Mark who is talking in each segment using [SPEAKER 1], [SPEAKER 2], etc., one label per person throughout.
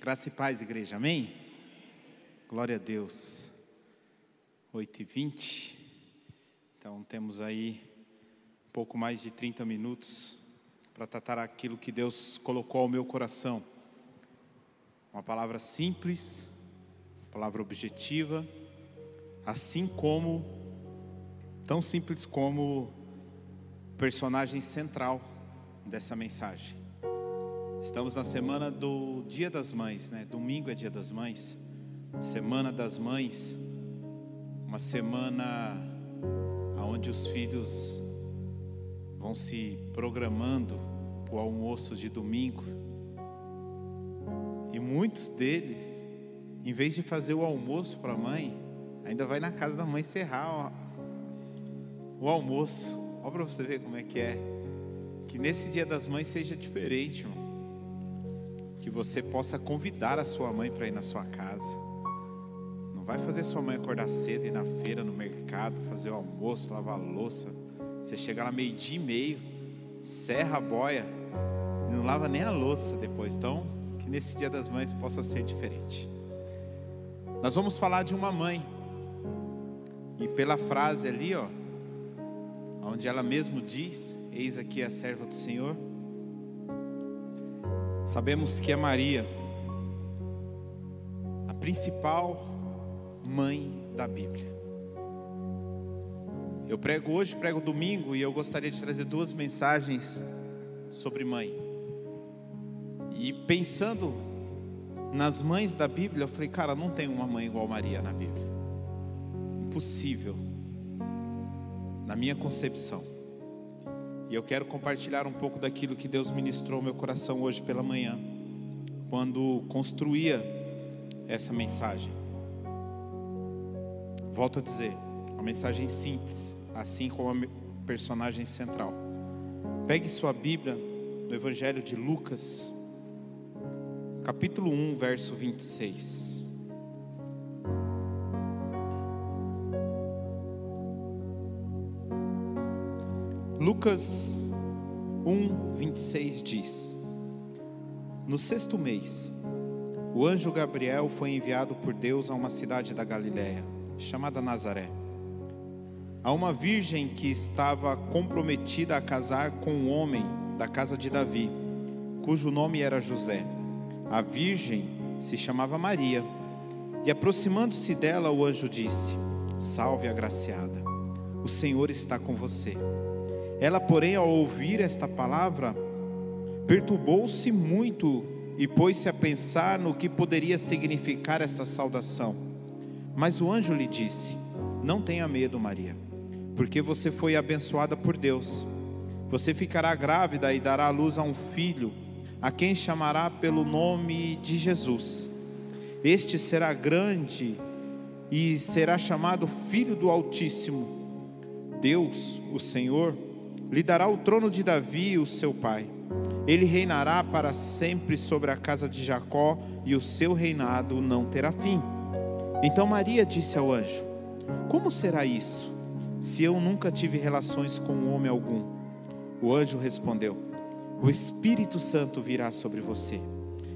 [SPEAKER 1] Graça e paz, igreja, amém? Glória a Deus. 8 e 20 então temos aí um pouco mais de 30 minutos para tratar aquilo que Deus colocou ao meu coração. Uma palavra simples, palavra objetiva, assim como, tão simples como personagem central dessa mensagem. Estamos na semana do Dia das Mães, né? Domingo é Dia das Mães, Semana das Mães, uma semana onde os filhos vão se programando para o almoço de domingo. E muitos deles, em vez de fazer o almoço para a mãe, ainda vai na casa da mãe serrar o almoço. Olha para você ver como é que é. Que nesse dia das mães seja diferente, irmão que você possa convidar a sua mãe para ir na sua casa. Não vai fazer sua mãe acordar cedo, ir na feira, no mercado, fazer o almoço, lavar a louça. Você chega lá meio-dia e meio, serra a boia e não lava nem a louça depois. Então, que nesse dia das mães possa ser diferente. Nós vamos falar de uma mãe. E pela frase ali, ó, onde ela mesmo diz: Eis aqui a serva do Senhor Sabemos que é Maria, a principal mãe da Bíblia. Eu prego hoje, prego domingo, e eu gostaria de trazer duas mensagens sobre mãe. E pensando nas mães da Bíblia, eu falei, cara, não tem uma mãe igual Maria na Bíblia. Impossível. Na minha concepção. E eu quero compartilhar um pouco daquilo que Deus ministrou ao meu coração hoje pela manhã, quando construía essa mensagem. Volto a dizer, uma mensagem simples, assim como a personagem central. Pegue sua Bíblia no Evangelho de Lucas, capítulo 1, verso 26. Lucas 1, 26 diz: No sexto mês, o anjo Gabriel foi enviado por Deus a uma cidade da Galiléia, chamada Nazaré, a uma virgem que estava comprometida a casar com um homem da casa de Davi, cujo nome era José. A virgem se chamava Maria. E aproximando-se dela, o anjo disse: Salve, agraciada, o Senhor está com você. Ela, porém, ao ouvir esta palavra, perturbou-se muito e pôs-se a pensar no que poderia significar esta saudação. Mas o anjo lhe disse: Não tenha medo, Maria, porque você foi abençoada por Deus. Você ficará grávida e dará à luz a um filho, a quem chamará pelo nome de Jesus. Este será grande e será chamado Filho do Altíssimo. Deus, o Senhor, lhe dará o trono de Davi, o seu pai. Ele reinará para sempre sobre a casa de Jacó, e o seu reinado não terá fim. Então Maria disse ao anjo: Como será isso, se eu nunca tive relações com homem algum? O anjo respondeu: O Espírito Santo virá sobre você,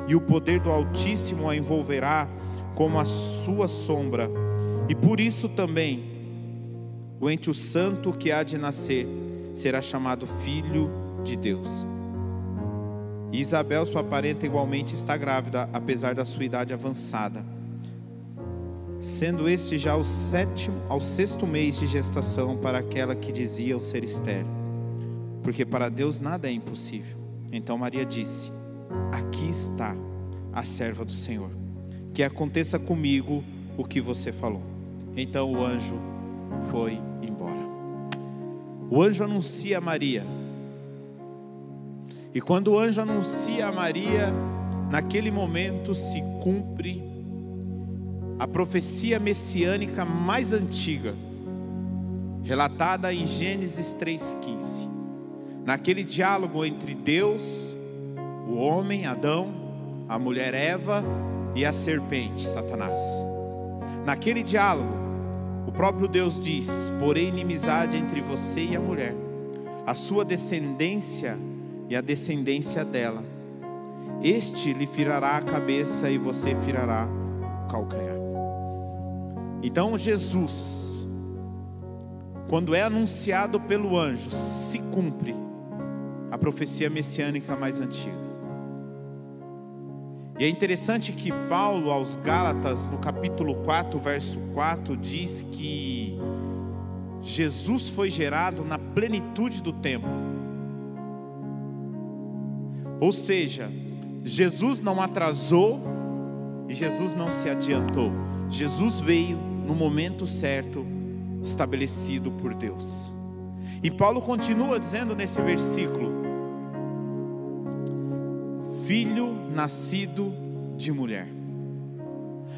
[SPEAKER 1] e o poder do Altíssimo a envolverá como a sua sombra, e por isso também o ente o santo que há de nascer será chamado filho de Deus. E Isabel, sua parenta, igualmente está grávida, apesar da sua idade avançada, sendo este já o sétimo, ao sexto mês de gestação para aquela que dizia o ser estéril, porque para Deus nada é impossível. Então Maria disse: Aqui está a serva do Senhor, que aconteça comigo o que você falou. Então o anjo foi o anjo anuncia a Maria. E quando o anjo anuncia a Maria, naquele momento se cumpre a profecia messiânica mais antiga, relatada em Gênesis 3,15. Naquele diálogo entre Deus, o homem, Adão, a mulher Eva e a serpente, Satanás. Naquele diálogo, o próprio Deus diz: porém, inimizade entre você e a mulher, a sua descendência e a descendência dela. este lhe firará a cabeça e você firará o calcanhar. Então Jesus, quando é anunciado pelo anjo, se cumpre a profecia messiânica mais antiga. E é interessante que Paulo, aos Gálatas, no capítulo 4, verso 4, diz que Jesus foi gerado na plenitude do tempo. Ou seja, Jesus não atrasou e Jesus não se adiantou. Jesus veio no momento certo, estabelecido por Deus. E Paulo continua dizendo nesse versículo: Filho nascido de mulher.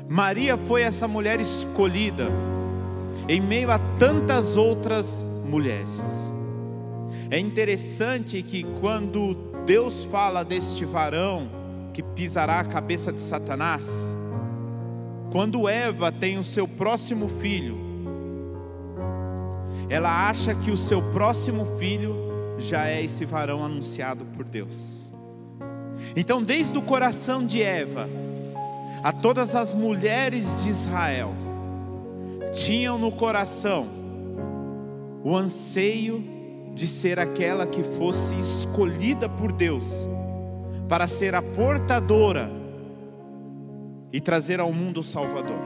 [SPEAKER 1] Maria foi essa mulher escolhida em meio a tantas outras mulheres. É interessante que quando Deus fala deste varão que pisará a cabeça de Satanás, quando Eva tem o seu próximo filho, ela acha que o seu próximo filho já é esse varão anunciado por Deus. Então, desde o coração de Eva, a todas as mulheres de Israel, tinham no coração o anseio de ser aquela que fosse escolhida por Deus para ser a portadora e trazer ao mundo o Salvador.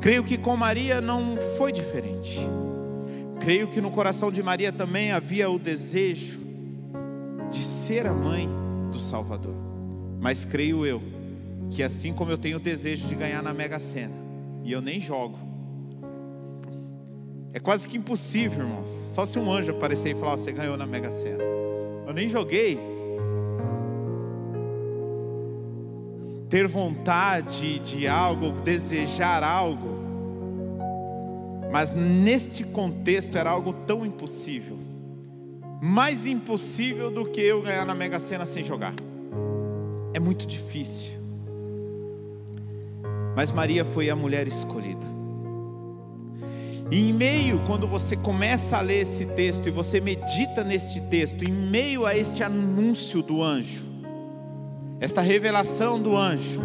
[SPEAKER 1] Creio que com Maria não foi diferente. Creio que no coração de Maria também havia o desejo de ser a mãe do Salvador. Mas creio eu que assim como eu tenho o desejo de ganhar na Mega Sena, e eu nem jogo, é quase que impossível, irmãos. Só se um anjo aparecer e falar: oh, Você ganhou na Mega Sena. Eu nem joguei. ter vontade de algo, desejar algo, mas neste contexto era algo tão impossível, mais impossível do que eu ganhar na Mega Sena sem jogar. É muito difícil. Mas Maria foi a mulher escolhida. E em meio, quando você começa a ler esse texto e você medita neste texto, em meio a este anúncio do anjo, esta revelação do anjo,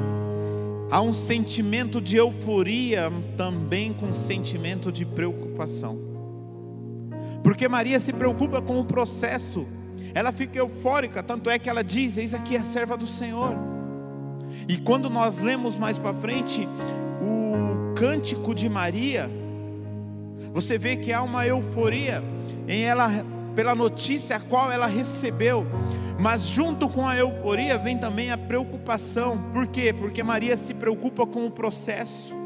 [SPEAKER 1] há um sentimento de euforia também com um sentimento de preocupação. Porque Maria se preocupa com o processo, ela fica eufórica, tanto é que ela diz: Eis aqui a serva do Senhor. E quando nós lemos mais para frente o cântico de Maria, você vê que há uma euforia em ela pela notícia a qual ela recebeu. Mas junto com a euforia vem também a preocupação. Por quê? Porque Maria se preocupa com o processo.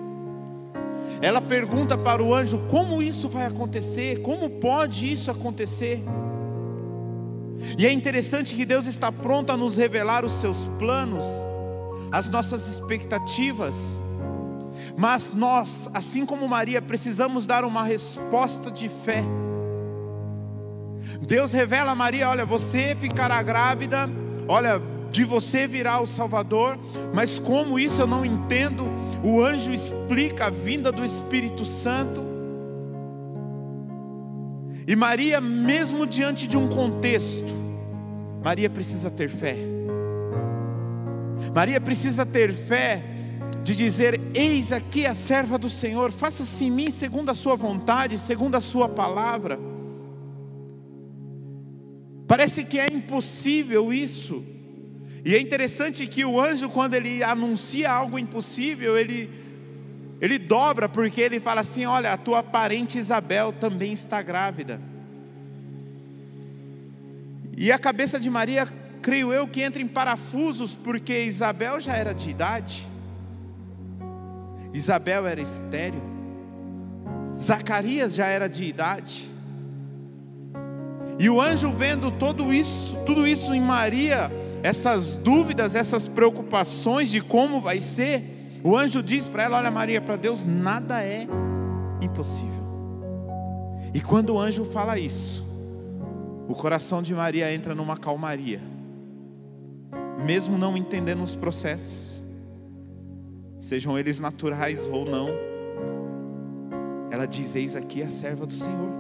[SPEAKER 1] Ela pergunta para o anjo: como isso vai acontecer? Como pode isso acontecer? E é interessante que Deus está pronto a nos revelar os seus planos, as nossas expectativas. Mas nós, assim como Maria, precisamos dar uma resposta de fé. Deus revela a Maria: olha, você ficará grávida, olha, de você virá o Salvador, mas como isso eu não entendo, o anjo explica a vinda do Espírito Santo. E Maria, mesmo diante de um contexto, Maria precisa ter fé. Maria precisa ter fé de dizer: Eis aqui a serva do Senhor, faça-se em mim segundo a sua vontade, segundo a sua palavra. Parece que é impossível isso. E é interessante que o anjo, quando ele anuncia algo impossível, ele, ele dobra, porque ele fala assim: Olha, a tua parente Isabel também está grávida. E a cabeça de Maria, creio eu, que entra em parafusos, porque Isabel já era de idade, Isabel era estéril, Zacarias já era de idade. E o anjo vendo tudo isso, tudo isso em Maria, essas dúvidas, essas preocupações de como vai ser, o anjo diz para ela: Olha, Maria, para Deus nada é impossível. E quando o anjo fala isso, o coração de Maria entra numa calmaria, mesmo não entendendo os processos, sejam eles naturais ou não. Ela diz: Eis aqui a serva do Senhor,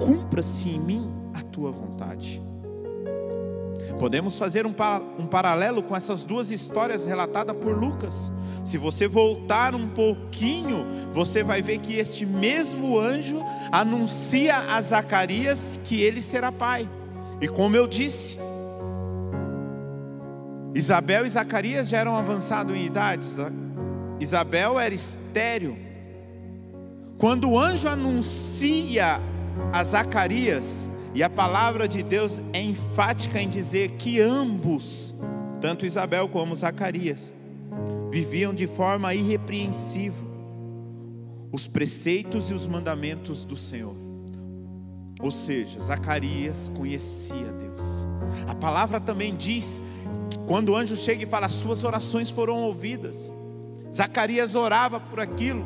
[SPEAKER 1] cumpra-se em mim a tua vontade. Podemos fazer um, um paralelo com essas duas histórias relatadas por Lucas. Se você voltar um pouquinho, você vai ver que este mesmo anjo anuncia a Zacarias que ele será pai. E como eu disse, Isabel e Zacarias já eram avançados em idade. Isabel era estéril. Quando o anjo anuncia a Zacarias, e a palavra de Deus é enfática em dizer que ambos, tanto Isabel como Zacarias, viviam de forma irrepreensível os preceitos e os mandamentos do Senhor. Ou seja, Zacarias conhecia Deus. A palavra também diz que quando o anjo chega e fala, suas orações foram ouvidas. Zacarias orava por aquilo.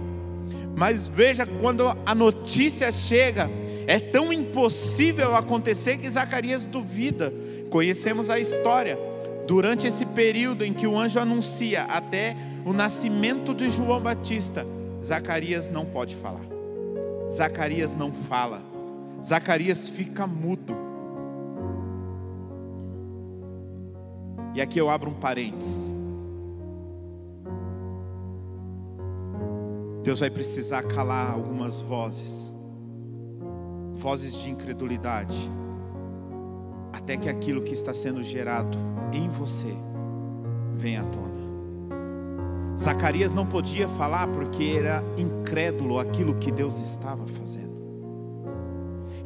[SPEAKER 1] Mas veja quando a notícia chega, é tão impossível acontecer que Zacarias duvida. Conhecemos a história. Durante esse período em que o anjo anuncia até o nascimento de João Batista, Zacarias não pode falar. Zacarias não fala. Zacarias fica mudo. E aqui eu abro um parênteses. Deus vai precisar calar algumas vozes vozes de incredulidade, até que aquilo que está sendo gerado em você venha à tona. Zacarias não podia falar porque era incrédulo aquilo que Deus estava fazendo.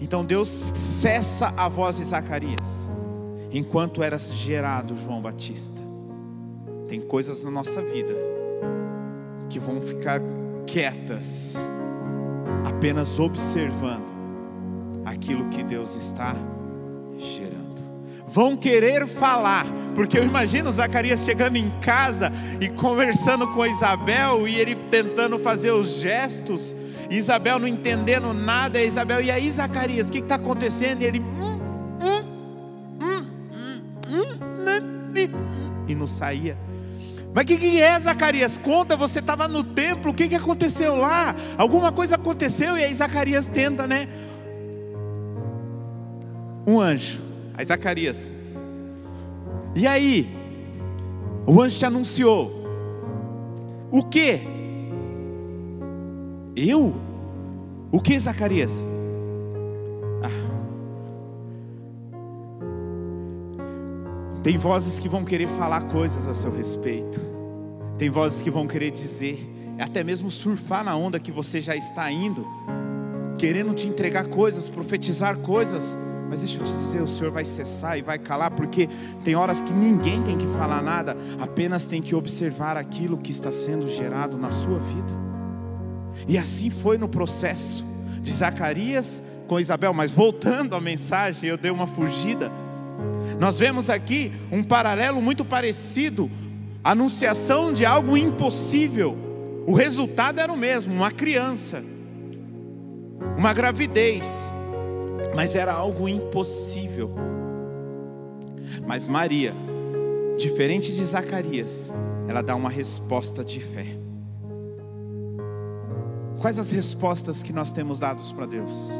[SPEAKER 1] Então Deus cessa a voz de Zacarias, enquanto era gerado João Batista. Tem coisas na nossa vida que vão ficar quietas, apenas observando aquilo que Deus está gerando. Vão querer falar, porque eu imagino Zacarias chegando em casa e conversando com Isabel e ele tentando fazer os gestos, Isabel não entendendo nada, e Isabel, e aí Zacarias, o que está acontecendo? E ele, hum, hum, hum, e não saía. Mas o que, que, é, Zacarias? Conta, você estava no templo, o que, que aconteceu lá? Alguma coisa aconteceu, e aí Zacarias tenta, né? um anjo, aí Zacarias. E aí, o anjo te anunciou. O que? Eu? O que, Zacarias? Tem vozes que vão querer falar coisas a seu respeito. Tem vozes que vão querer dizer, até mesmo surfar na onda que você já está indo, querendo te entregar coisas, profetizar coisas mas deixa eu te dizer, o Senhor vai cessar e vai calar, porque tem horas que ninguém tem que falar nada, apenas tem que observar aquilo que está sendo gerado na sua vida. E assim foi no processo de Zacarias com Isabel, mas voltando à mensagem, eu dei uma fugida. Nós vemos aqui um paralelo muito parecido, anunciação de algo impossível. O resultado era o mesmo, uma criança, uma gravidez mas era algo impossível. Mas Maria, diferente de Zacarias, ela dá uma resposta de fé. Quais as respostas que nós temos dados para Deus?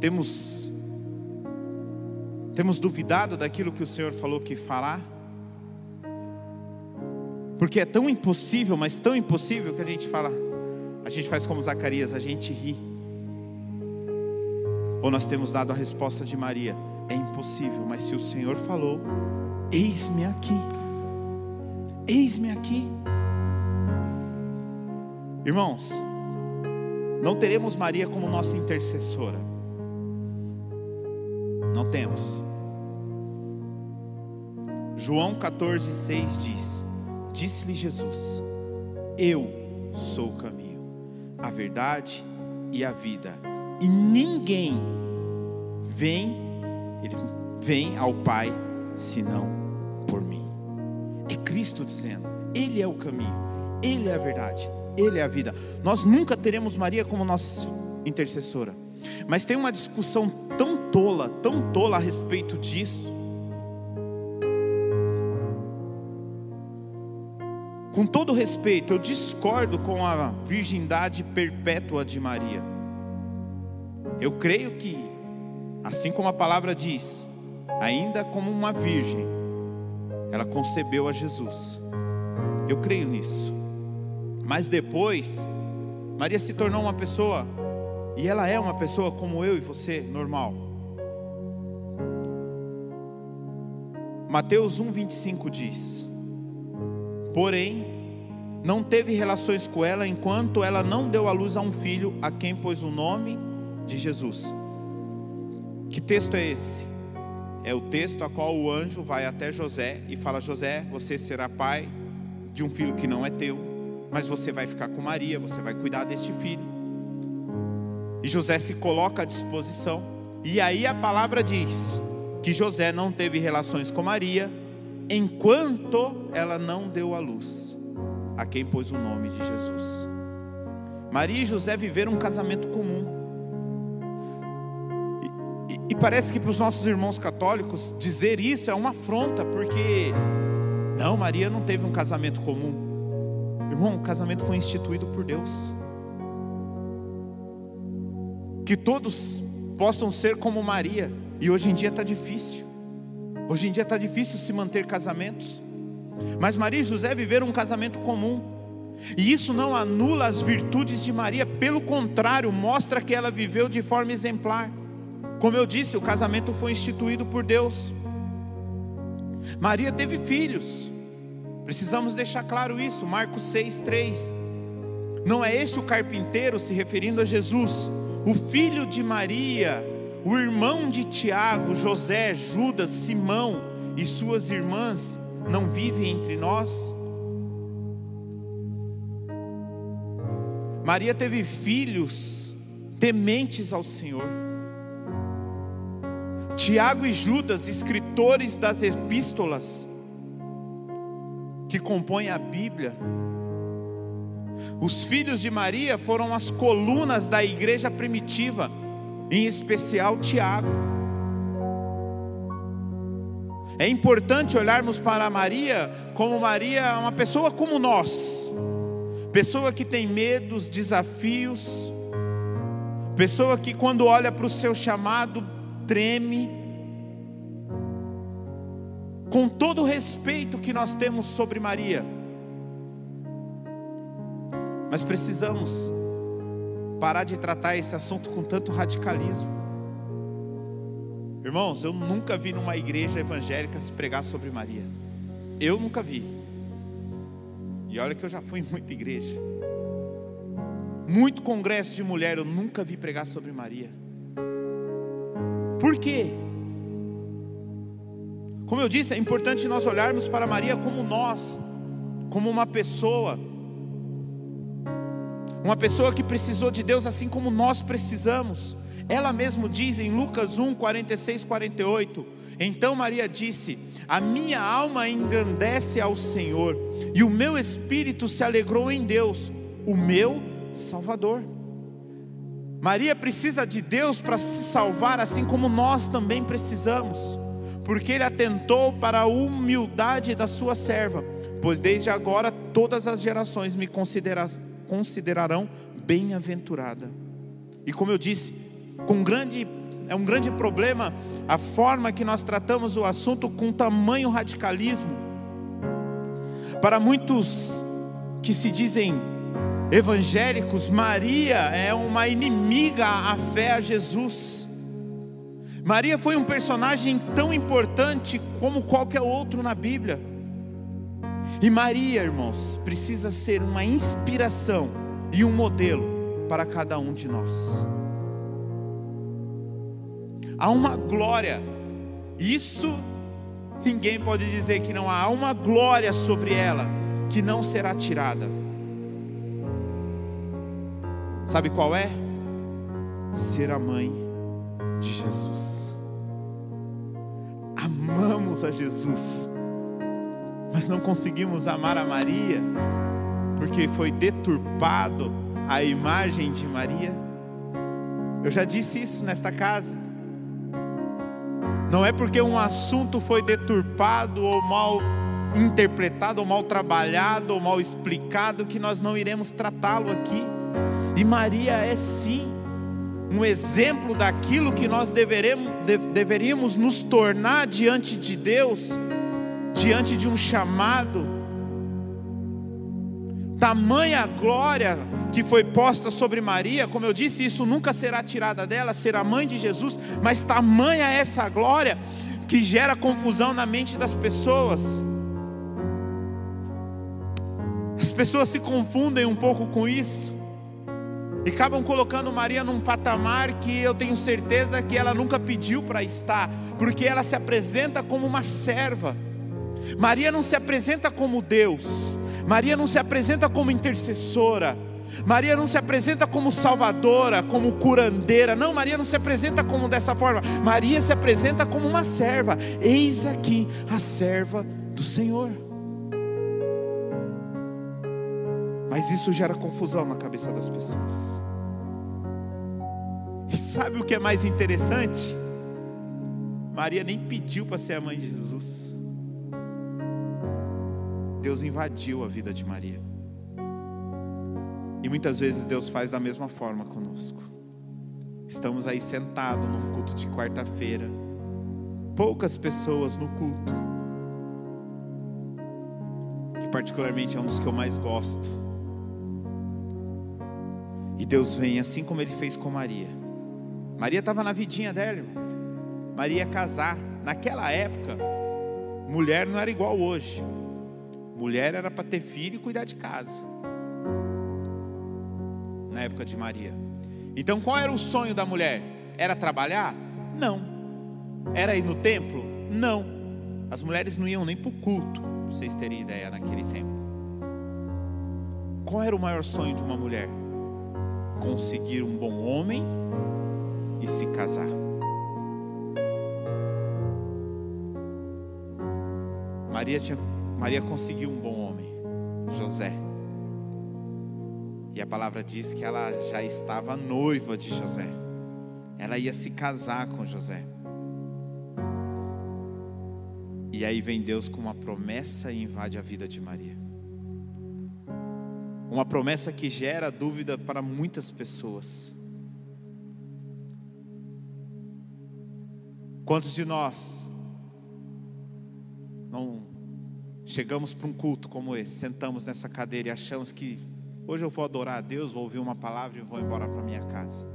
[SPEAKER 1] Temos temos duvidado daquilo que o Senhor falou que fará? Porque é tão impossível, mas tão impossível que a gente fala, a gente faz como Zacarias, a gente ri. Ou nós temos dado a resposta de Maria: é impossível, mas se o Senhor falou, eis-me aqui. Eis-me aqui. Irmãos, não teremos Maria como nossa intercessora. Não temos. João 14,6 diz: Disse-lhe Jesus: Eu sou o caminho, a verdade e a vida e ninguém vem, ele vem ao Pai senão por mim. É Cristo dizendo: Ele é o caminho, Ele é a verdade, Ele é a vida. Nós nunca teremos Maria como nossa intercessora, mas tem uma discussão tão tola, tão tola a respeito disso. Com todo respeito, eu discordo com a virgindade perpétua de Maria. Eu creio que, assim como a palavra diz, ainda como uma virgem, ela concebeu a Jesus. Eu creio nisso. Mas depois, Maria se tornou uma pessoa, e ela é uma pessoa como eu e você, normal. Mateus 1,25 diz: Porém, não teve relações com ela enquanto ela não deu à luz a um filho, a quem pôs o nome de Jesus. Que texto é esse? É o texto a qual o anjo vai até José e fala: José, você será pai de um filho que não é teu, mas você vai ficar com Maria, você vai cuidar deste filho. E José se coloca à disposição, e aí a palavra diz: que José não teve relações com Maria enquanto ela não deu a luz, a quem pôs o nome de Jesus. Maria e José viveram um casamento comum. E, e, e parece que para os nossos irmãos católicos dizer isso é uma afronta, porque não, Maria não teve um casamento comum. Irmão, o casamento foi instituído por Deus. Que todos possam ser como Maria e hoje em dia está difícil. Hoje em dia está difícil se manter casamentos. Mas Maria e José viveram um casamento comum. E isso não anula as virtudes de Maria, pelo contrário, mostra que ela viveu de forma exemplar. Como eu disse, o casamento foi instituído por Deus. Maria teve filhos. Precisamos deixar claro isso. Marcos 6:3. Não é este o carpinteiro se referindo a Jesus, o filho de Maria, o irmão de Tiago, José, Judas, Simão e suas irmãs não vivem entre nós? Maria teve filhos tementes ao Senhor. Tiago e Judas, escritores das epístolas que compõem a Bíblia, os filhos de Maria foram as colunas da igreja primitiva em especial Tiago. É importante olharmos para Maria como Maria, uma pessoa como nós, pessoa que tem medos, desafios, pessoa que quando olha para o seu chamado treme, com todo o respeito que nós temos sobre Maria, mas precisamos parar de tratar esse assunto com tanto radicalismo. Irmãos, eu nunca vi numa igreja evangélica se pregar sobre Maria. Eu nunca vi. E olha que eu já fui em muita igreja. Muito congresso de mulher eu nunca vi pregar sobre Maria. Por quê? Como eu disse, é importante nós olharmos para Maria como nós, como uma pessoa uma pessoa que precisou de Deus assim como nós precisamos. Ela mesmo diz em Lucas 1, 46, 48: Então Maria disse: A minha alma engrandece ao Senhor, e o meu espírito se alegrou em Deus, o meu Salvador. Maria precisa de Deus para se salvar, assim como nós também precisamos, porque Ele atentou para a humildade da sua serva, pois desde agora todas as gerações me consideram considerarão bem-aventurada. E como eu disse, com grande é um grande problema a forma que nós tratamos o assunto com tamanho radicalismo. Para muitos que se dizem evangélicos, Maria é uma inimiga à fé a Jesus. Maria foi um personagem tão importante como qualquer outro na Bíblia. E Maria, irmãos, precisa ser uma inspiração e um modelo para cada um de nós. Há uma glória, isso ninguém pode dizer que não há, há uma glória sobre ela que não será tirada. Sabe qual é? Ser a mãe de Jesus. Amamos a Jesus mas não conseguimos amar a Maria, porque foi deturpado a imagem de Maria. Eu já disse isso nesta casa. Não é porque um assunto foi deturpado ou mal interpretado, ou mal trabalhado, ou mal explicado, que nós não iremos tratá-lo aqui. E Maria é sim um exemplo daquilo que nós deveremos, deveríamos nos tornar diante de Deus, diante de um chamado. Tamanha glória que foi posta sobre Maria, como eu disse, isso nunca será tirada dela, será mãe de Jesus, mas tamanha essa glória que gera confusão na mente das pessoas. As pessoas se confundem um pouco com isso e acabam colocando Maria num patamar que eu tenho certeza que ela nunca pediu para estar, porque ela se apresenta como uma serva. Maria não se apresenta como Deus, Maria não se apresenta como intercessora. Maria não se apresenta como salvadora, como curandeira. Não, Maria não se apresenta como dessa forma. Maria se apresenta como uma serva. Eis aqui a serva do Senhor. Mas isso gera confusão na cabeça das pessoas. E sabe o que é mais interessante? Maria nem pediu para ser a mãe de Jesus. Deus invadiu a vida de Maria. E muitas vezes Deus faz da mesma forma conosco. Estamos aí sentados num culto de quarta-feira, poucas pessoas no culto, que particularmente é um dos que eu mais gosto. E Deus vem assim como Ele fez com Maria. Maria estava na vidinha dela, irmão. Maria ia casar. Naquela época, mulher não era igual hoje. Mulher era para ter filho e cuidar de casa na época de Maria. Então qual era o sonho da mulher? Era trabalhar? Não. Era ir no templo? Não. As mulheres não iam nem para o culto, para vocês terem ideia naquele tempo. Qual era o maior sonho de uma mulher? Conseguir um bom homem e se casar. Maria, tinha, Maria conseguiu um bom homem, José. E a palavra diz que ela já estava noiva de José. Ela ia se casar com José. E aí vem Deus com uma promessa e invade a vida de Maria. Uma promessa que gera dúvida para muitas pessoas. Quantos de nós não chegamos para um culto como esse, sentamos nessa cadeira e achamos que Hoje eu vou adorar a Deus, vou ouvir uma palavra e vou embora para minha casa.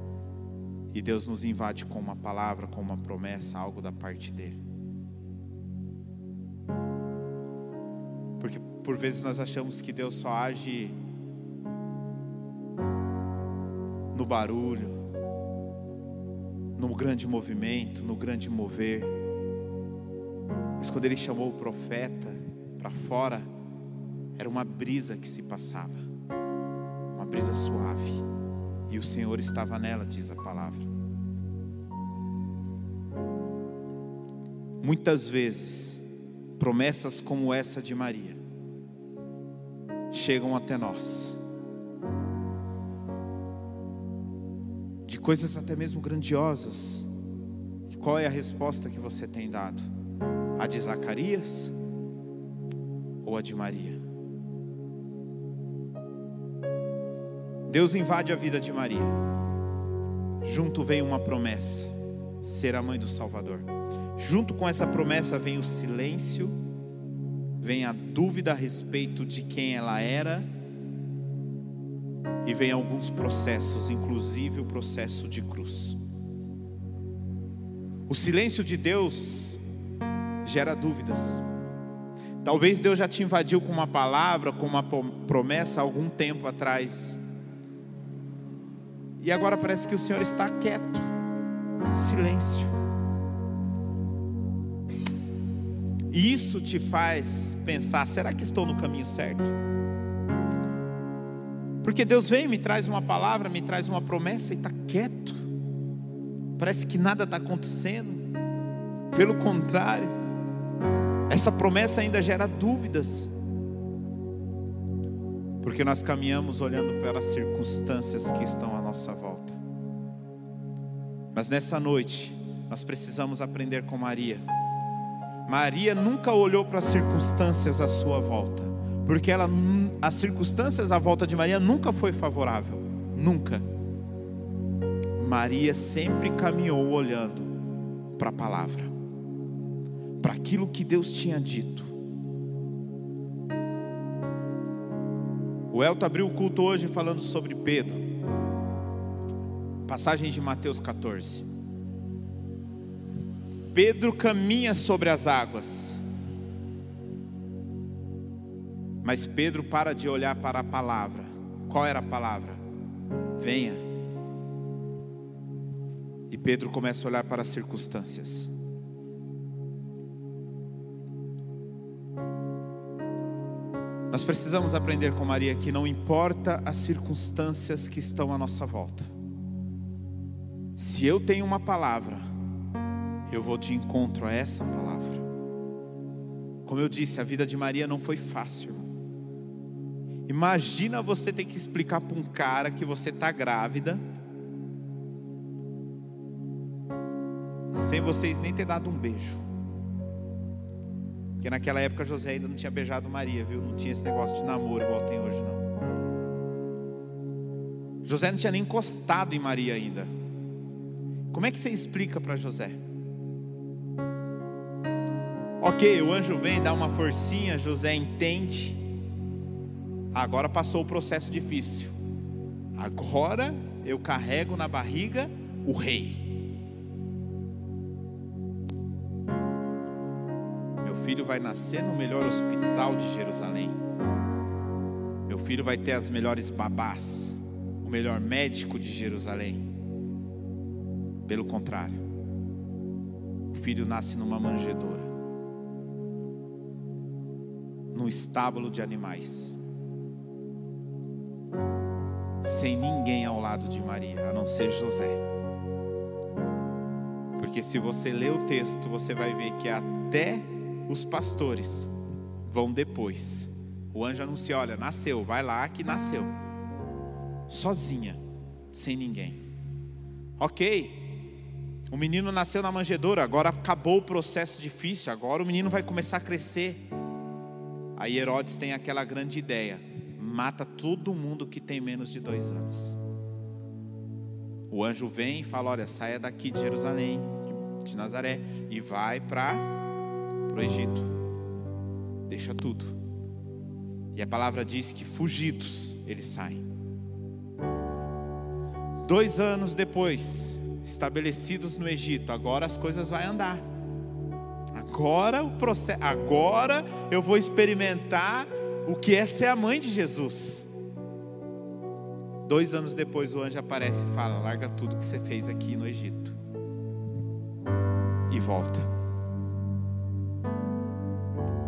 [SPEAKER 1] E Deus nos invade com uma palavra, com uma promessa, algo da parte dele. Porque por vezes nós achamos que Deus só age no barulho, no grande movimento, no grande mover. Mas quando ele chamou o profeta para fora, era uma brisa que se passava brisa suave, e o Senhor estava nela, diz a palavra. Muitas vezes, promessas como essa de Maria chegam até nós, de coisas até mesmo grandiosas. E qual é a resposta que você tem dado? A de Zacarias ou a de Maria? Deus invade a vida de Maria. Junto vem uma promessa: ser a mãe do Salvador. Junto com essa promessa vem o silêncio, vem a dúvida a respeito de quem ela era, e vem alguns processos, inclusive o processo de cruz. O silêncio de Deus gera dúvidas. Talvez Deus já te invadiu com uma palavra, com uma promessa algum tempo atrás. E agora parece que o Senhor está quieto, silêncio. E isso te faz pensar: será que estou no caminho certo? Porque Deus vem, me traz uma palavra, me traz uma promessa e está quieto. Parece que nada está acontecendo. Pelo contrário, essa promessa ainda gera dúvidas porque nós caminhamos olhando para as circunstâncias que estão à nossa volta. Mas nessa noite, nós precisamos aprender com Maria. Maria nunca olhou para as circunstâncias à sua volta, porque ela, as circunstâncias à volta de Maria nunca foi favorável, nunca. Maria sempre caminhou olhando para a palavra, para aquilo que Deus tinha dito. O Elton abriu o culto hoje falando sobre Pedro, passagem de Mateus 14. Pedro caminha sobre as águas, mas Pedro para de olhar para a palavra. Qual era a palavra? Venha. E Pedro começa a olhar para as circunstâncias. Nós precisamos aprender com Maria que não importa as circunstâncias que estão à nossa volta. Se eu tenho uma palavra, eu vou de encontro a essa palavra. Como eu disse, a vida de Maria não foi fácil. Imagina você ter que explicar para um cara que você está grávida, sem vocês nem ter dado um beijo. Porque naquela época José ainda não tinha beijado Maria, viu? Não tinha esse negócio de namoro igual tem hoje, não. José não tinha nem encostado em Maria ainda. Como é que você explica para José? Ok, o anjo vem, dá uma forcinha, José entende. Agora passou o processo difícil. Agora eu carrego na barriga o rei. Filho vai nascer no melhor hospital de Jerusalém. Meu filho vai ter as melhores babás, o melhor médico de Jerusalém. Pelo contrário, o filho nasce numa manjedoura, num estábulo de animais, sem ninguém ao lado de Maria, a não ser José. Porque se você ler o texto, você vai ver que até os pastores vão depois. O anjo anuncia: olha, nasceu, vai lá que nasceu. Sozinha, sem ninguém. Ok, o menino nasceu na manjedoura, agora acabou o processo difícil, agora o menino vai começar a crescer. Aí Herodes tem aquela grande ideia: mata todo mundo que tem menos de dois anos. O anjo vem e fala: Olha, saia daqui de Jerusalém, de Nazaré, e vai para para o Egito. Deixa tudo. E a palavra diz que fugidos eles saem. Dois anos depois, estabelecidos no Egito, agora as coisas vão andar. Agora o processo, agora eu vou experimentar o que é ser a mãe de Jesus. Dois anos depois o anjo aparece e fala: larga tudo que você fez aqui no Egito e volta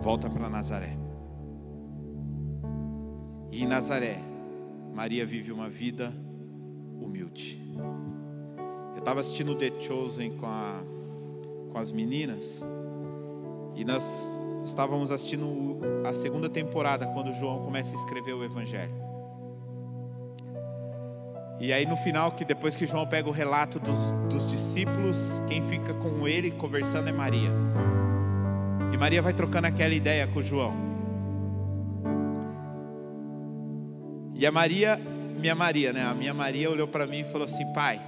[SPEAKER 1] volta para Nazaré. E em Nazaré, Maria vive uma vida humilde. Eu estava assistindo The Chosen com, a, com as meninas, e nós estávamos assistindo a segunda temporada, quando João começa a escrever o Evangelho. E aí no final, que depois que João pega o relato dos, dos discípulos, quem fica com ele conversando é Maria. E Maria vai trocando aquela ideia com João. E a Maria, minha Maria, né? A minha Maria olhou para mim e falou assim: Pai,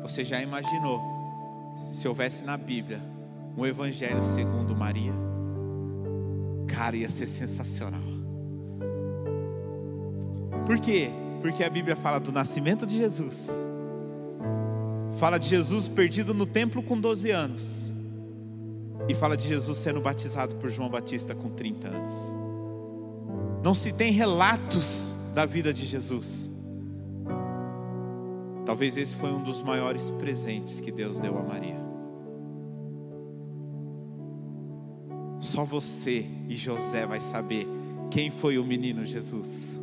[SPEAKER 1] você já imaginou se houvesse na Bíblia um Evangelho segundo Maria? Cara, ia ser sensacional. Por quê? Porque a Bíblia fala do nascimento de Jesus, fala de Jesus perdido no templo com 12 anos e fala de Jesus sendo batizado por João Batista com 30 anos. Não se tem relatos da vida de Jesus. Talvez esse foi um dos maiores presentes que Deus deu a Maria. Só você e José vai saber quem foi o menino Jesus.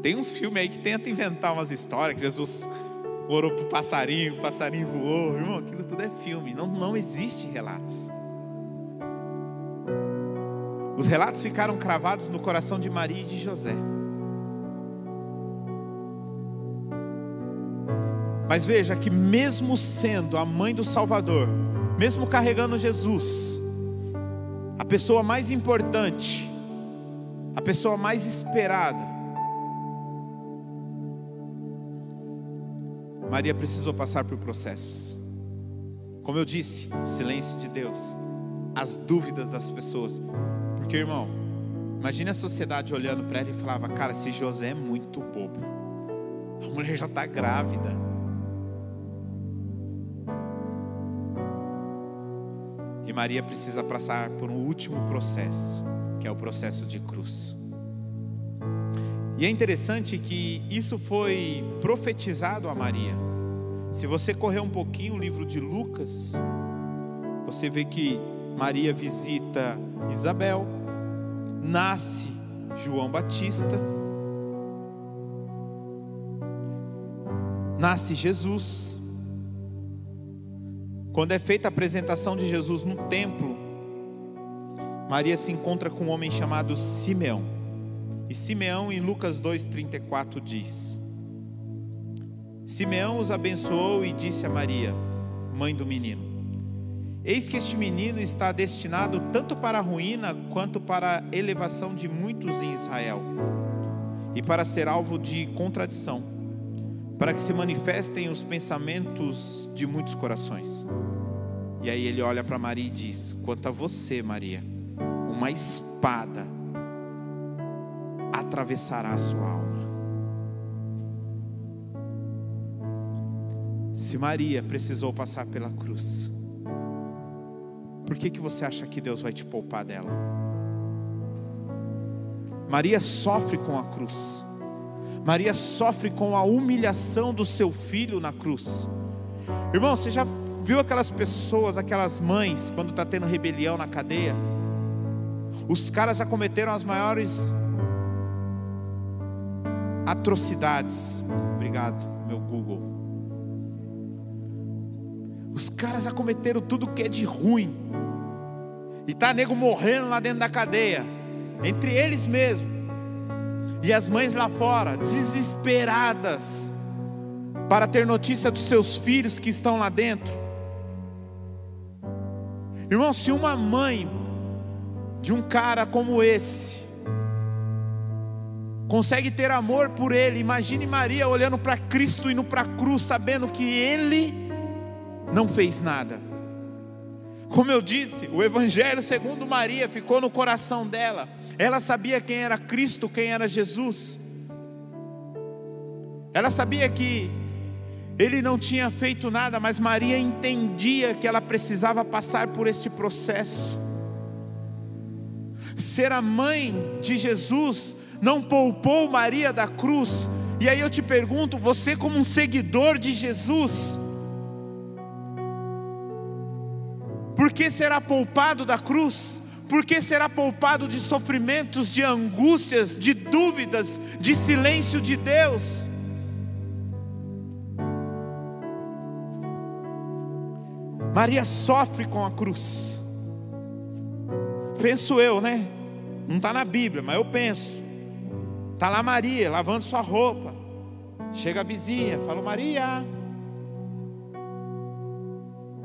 [SPEAKER 1] Tem uns filmes aí que tenta inventar umas histórias que Jesus orou para o passarinho, o passarinho voou. Irmão, aquilo tudo é filme, não, não existe relatos. Os relatos ficaram cravados no coração de Maria e de José. Mas veja que, mesmo sendo a mãe do Salvador, mesmo carregando Jesus, a pessoa mais importante, a pessoa mais esperada, Maria precisou passar por processos. Como eu disse, silêncio de Deus, as dúvidas das pessoas. Porque, irmão, imagine a sociedade olhando para ela e falava: Cara, esse José é muito bobo. A mulher já está grávida. E Maria precisa passar por um último processo, que é o processo de cruz. E é interessante que isso foi profetizado a Maria. Se você correr um pouquinho o livro de Lucas, você vê que Maria visita Isabel, nasce João Batista, nasce Jesus. Quando é feita a apresentação de Jesus no templo, Maria se encontra com um homem chamado Simeão. E Simeão, em Lucas 2,34, diz: Simeão os abençoou e disse a Maria, mãe do menino: Eis que este menino está destinado tanto para a ruína quanto para a elevação de muitos em Israel, e para ser alvo de contradição, para que se manifestem os pensamentos de muitos corações. E aí ele olha para Maria e diz: Quanto a você, Maria, uma espada atravessará a sua alma. Se Maria precisou passar pela cruz, por que, que você acha que Deus vai te poupar dela? Maria sofre com a cruz, Maria sofre com a humilhação do seu filho na cruz. Irmão, você já viu aquelas pessoas, aquelas mães, quando está tendo rebelião na cadeia? Os caras já cometeram as maiores atrocidades. Obrigado, meu Google. Os caras já cometeram tudo que é de ruim. E tá nego morrendo lá dentro da cadeia, entre eles mesmos. E as mães lá fora, desesperadas, para ter notícia dos seus filhos que estão lá dentro. Irmão, se uma mãe de um cara como esse consegue ter amor por ele. Imagine Maria olhando para Cristo indo para a cruz, sabendo que ele não fez nada. Como eu disse, o Evangelho segundo Maria ficou no coração dela. Ela sabia quem era Cristo, quem era Jesus. Ela sabia que ele não tinha feito nada, mas Maria entendia que ela precisava passar por este processo. Ser a mãe de Jesus não poupou Maria da cruz. E aí eu te pergunto, você como um seguidor de Jesus, por que será poupado da cruz? Por que será poupado de sofrimentos, de angústias, de dúvidas, de silêncio de Deus? Maria sofre com a cruz. Penso eu, né? Não está na Bíblia, mas eu penso. Está lá Maria lavando sua roupa. Chega a vizinha, fala: Maria.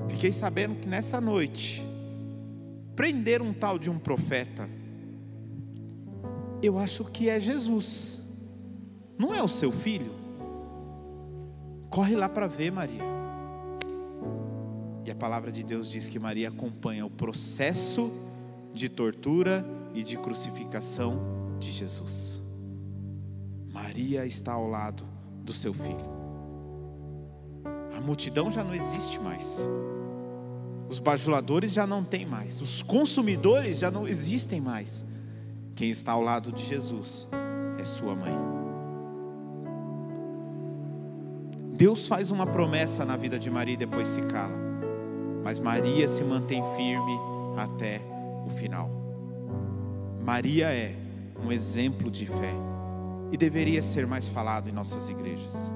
[SPEAKER 1] Fiquei sabendo que nessa noite prenderam um tal de um profeta. Eu acho que é Jesus. Não é o seu filho? Corre lá para ver, Maria. E a palavra de Deus diz que Maria acompanha o processo de tortura e de crucificação de Jesus. Maria está ao lado do seu filho. A multidão já não existe mais. Os bajuladores já não tem mais. Os consumidores já não existem mais. Quem está ao lado de Jesus é sua mãe. Deus faz uma promessa na vida de Maria e depois se cala. Mas Maria se mantém firme até o final. Maria é um exemplo de fé e deveria ser mais falado em nossas igrejas.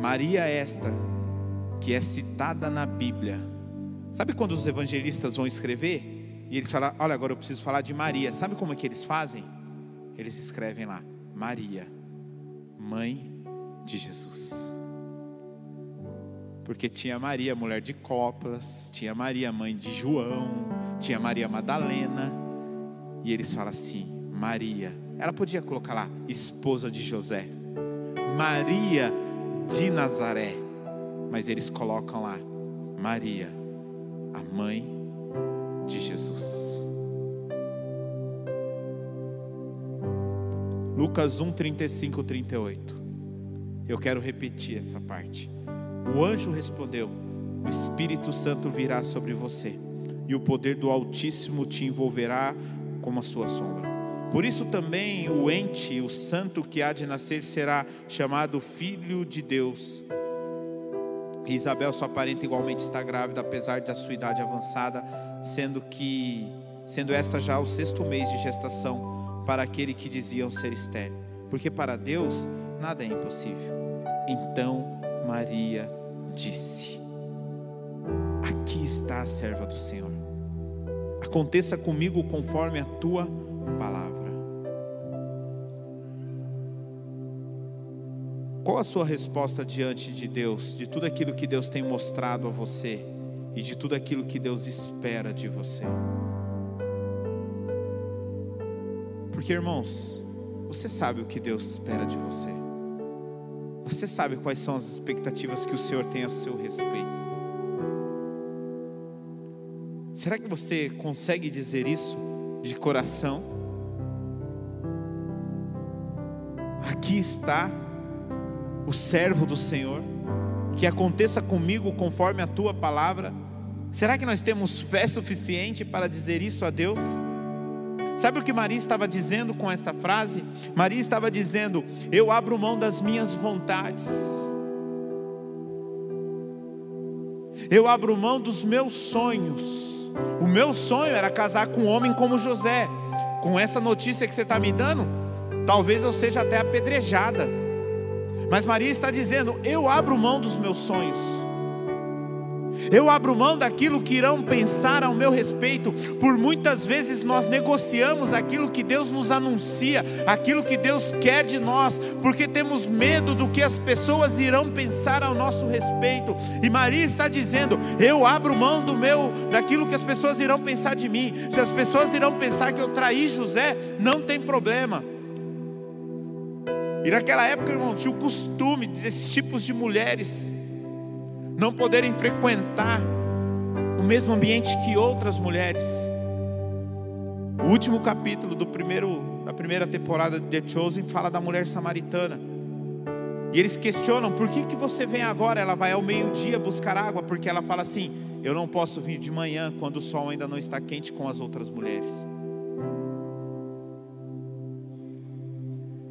[SPEAKER 1] Maria esta, que é citada na Bíblia. Sabe quando os evangelistas vão escrever e eles falam: "Olha, agora eu preciso falar de Maria". Sabe como é que eles fazem? Eles escrevem lá: Maria, mãe de Jesus. Porque tinha Maria, mulher de Coplas, tinha Maria, mãe de João, tinha Maria Madalena, e eles falam assim: Maria. Ela podia colocar lá, esposa de José. Maria de Nazaré, mas eles colocam lá Maria, a mãe de Jesus. Lucas 1, 35, 38. Eu quero repetir essa parte. O anjo respondeu: O Espírito Santo virá sobre você, e o poder do Altíssimo te envolverá como a sua sombra. Por isso também o ente, o santo que há de nascer, será chamado Filho de Deus. Isabel, sua parente, igualmente está grávida, apesar da sua idade avançada, sendo que, sendo esta já o sexto mês de gestação para aquele que diziam ser estéril, porque para Deus nada é impossível. Então Maria disse: Aqui está a serva do Senhor. Aconteça comigo conforme a tua palavra. Qual a sua resposta diante de Deus, de tudo aquilo que Deus tem mostrado a você e de tudo aquilo que Deus espera de você? Porque, irmãos, você sabe o que Deus espera de você. Você sabe quais são as expectativas que o Senhor tem a seu respeito. Será que você consegue dizer isso de coração? Aqui está o servo do Senhor, que aconteça comigo conforme a tua palavra. Será que nós temos fé suficiente para dizer isso a Deus? Sabe o que Maria estava dizendo com essa frase? Maria estava dizendo: Eu abro mão das minhas vontades, eu abro mão dos meus sonhos. O meu sonho era casar com um homem como José. Com essa notícia que você está me dando, talvez eu seja até apedrejada. Mas Maria está dizendo: Eu abro mão dos meus sonhos. Eu abro mão daquilo que irão pensar ao meu respeito. Por muitas vezes nós negociamos aquilo que Deus nos anuncia, aquilo que Deus quer de nós, porque temos medo do que as pessoas irão pensar ao nosso respeito. E Maria está dizendo: "Eu abro mão do meu daquilo que as pessoas irão pensar de mim. Se as pessoas irão pensar que eu traí José, não tem problema." E naquela época, irmão, tinha o costume desses tipos de mulheres não poderem frequentar o mesmo ambiente que outras mulheres. O último capítulo do primeiro, da primeira temporada de The Chosen fala da mulher samaritana. E eles questionam: por que, que você vem agora? Ela vai ao meio-dia buscar água, porque ela fala assim: eu não posso vir de manhã quando o sol ainda não está quente com as outras mulheres.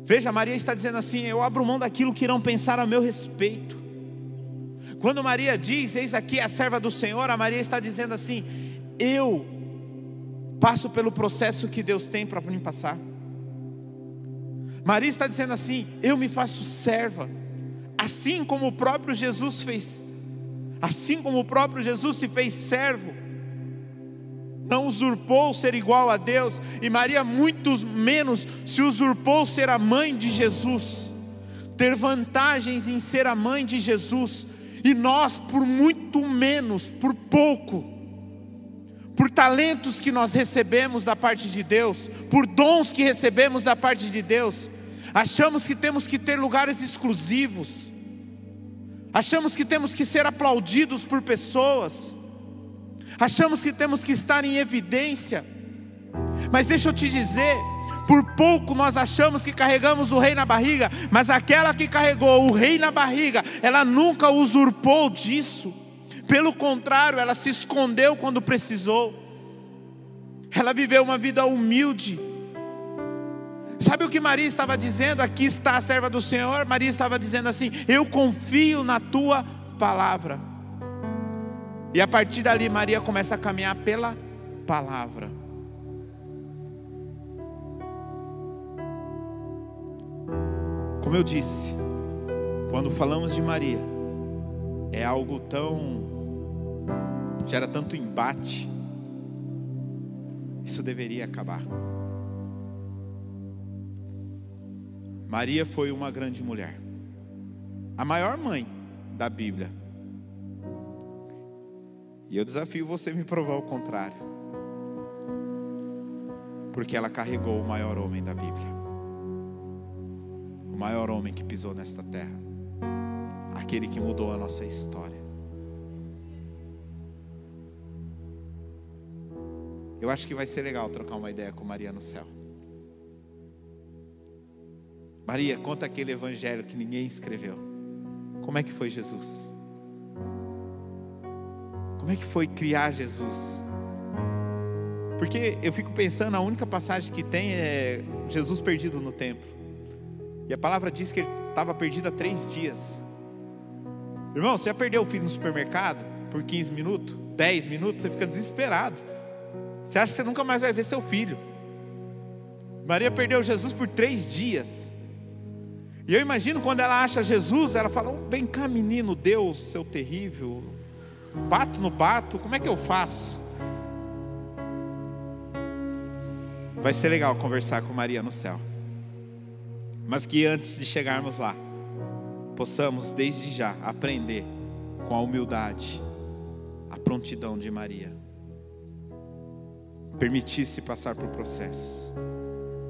[SPEAKER 1] Veja, Maria está dizendo assim: eu abro mão daquilo que irão pensar a meu respeito. Quando Maria diz, eis aqui a serva do Senhor, a Maria está dizendo assim: eu passo pelo processo que Deus tem para mim passar. Maria está dizendo assim: eu me faço serva, assim como o próprio Jesus fez, assim como o próprio Jesus se fez servo, não usurpou ser igual a Deus, e Maria muito menos se usurpou ser a mãe de Jesus, ter vantagens em ser a mãe de Jesus, e nós, por muito menos, por pouco, por talentos que nós recebemos da parte de Deus, por dons que recebemos da parte de Deus, achamos que temos que ter lugares exclusivos, achamos que temos que ser aplaudidos por pessoas, achamos que temos que estar em evidência, mas deixa eu te dizer, por pouco nós achamos que carregamos o rei na barriga, mas aquela que carregou o rei na barriga, ela nunca usurpou disso. Pelo contrário, ela se escondeu quando precisou. Ela viveu uma vida humilde. Sabe o que Maria estava dizendo? Aqui está a serva do Senhor. Maria estava dizendo assim: Eu confio na tua palavra. E a partir dali, Maria começa a caminhar pela palavra. Como eu disse, quando falamos de Maria, é algo tão. gera tanto embate. Isso deveria acabar. Maria foi uma grande mulher, a maior mãe da Bíblia. E eu desafio você me provar o contrário, porque ela carregou o maior homem da Bíblia o maior homem que pisou nesta terra, aquele que mudou a nossa história. Eu acho que vai ser legal trocar uma ideia com Maria no céu. Maria, conta aquele evangelho que ninguém escreveu. Como é que foi Jesus? Como é que foi criar Jesus? Porque eu fico pensando, a única passagem que tem é Jesus perdido no templo. E a palavra diz que ele estava perdido há três dias. Irmão, você já perdeu o filho no supermercado por 15 minutos, 10 minutos, você fica desesperado. Você acha que você nunca mais vai ver seu filho. Maria perdeu Jesus por três dias. E eu imagino quando ela acha Jesus, ela fala: oh, Vem cá, menino, Deus, seu terrível. Pato no pato, como é que eu faço? Vai ser legal conversar com Maria no céu. Mas que antes de chegarmos lá, possamos desde já aprender com a humildade, a prontidão de Maria. Permitir-se passar por processos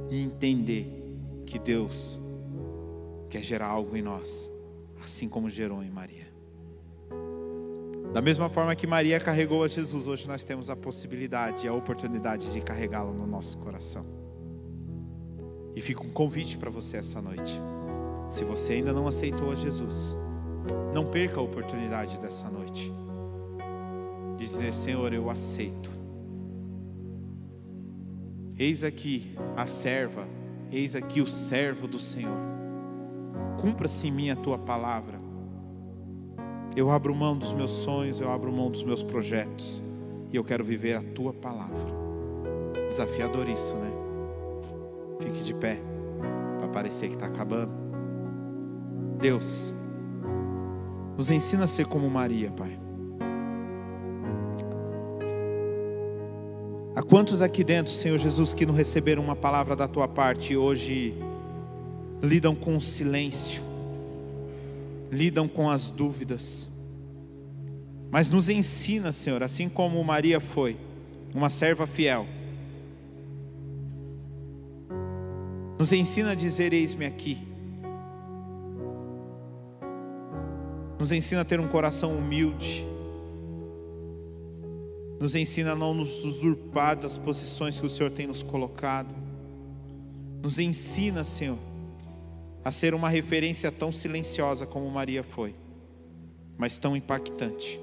[SPEAKER 1] e entender que Deus quer gerar algo em nós, assim como gerou em Maria. Da mesma forma que Maria carregou a Jesus, hoje nós temos a possibilidade e a oportunidade de carregá-lo no nosso coração. E fica um convite para você essa noite. Se você ainda não aceitou a Jesus, não perca a oportunidade dessa noite de dizer: Senhor, eu aceito. Eis aqui a serva, eis aqui o servo do Senhor. Cumpra-se em mim a tua palavra. Eu abro mão dos meus sonhos, eu abro mão dos meus projetos. E eu quero viver a tua palavra. Desafiador isso, né? Fique de pé, para parecer que está acabando. Deus, nos ensina a ser como Maria, Pai. Há quantos aqui dentro, Senhor Jesus, que não receberam uma palavra da tua parte e hoje lidam com o silêncio? lidam com as dúvidas. Mas nos ensina, Senhor, assim como Maria foi, uma serva fiel. Nos ensina a dizer: Eis-me aqui. Nos ensina a ter um coração humilde. Nos ensina a não nos usurpar das posições que o Senhor tem nos colocado. Nos ensina, Senhor, a ser uma referência tão silenciosa como Maria foi, mas tão impactante.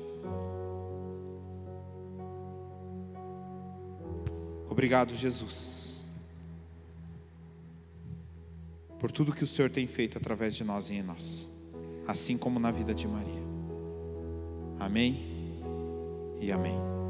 [SPEAKER 1] Obrigado, Jesus, por tudo que o Senhor tem feito através de nós e em nós, assim como na vida de Maria. Amém e amém.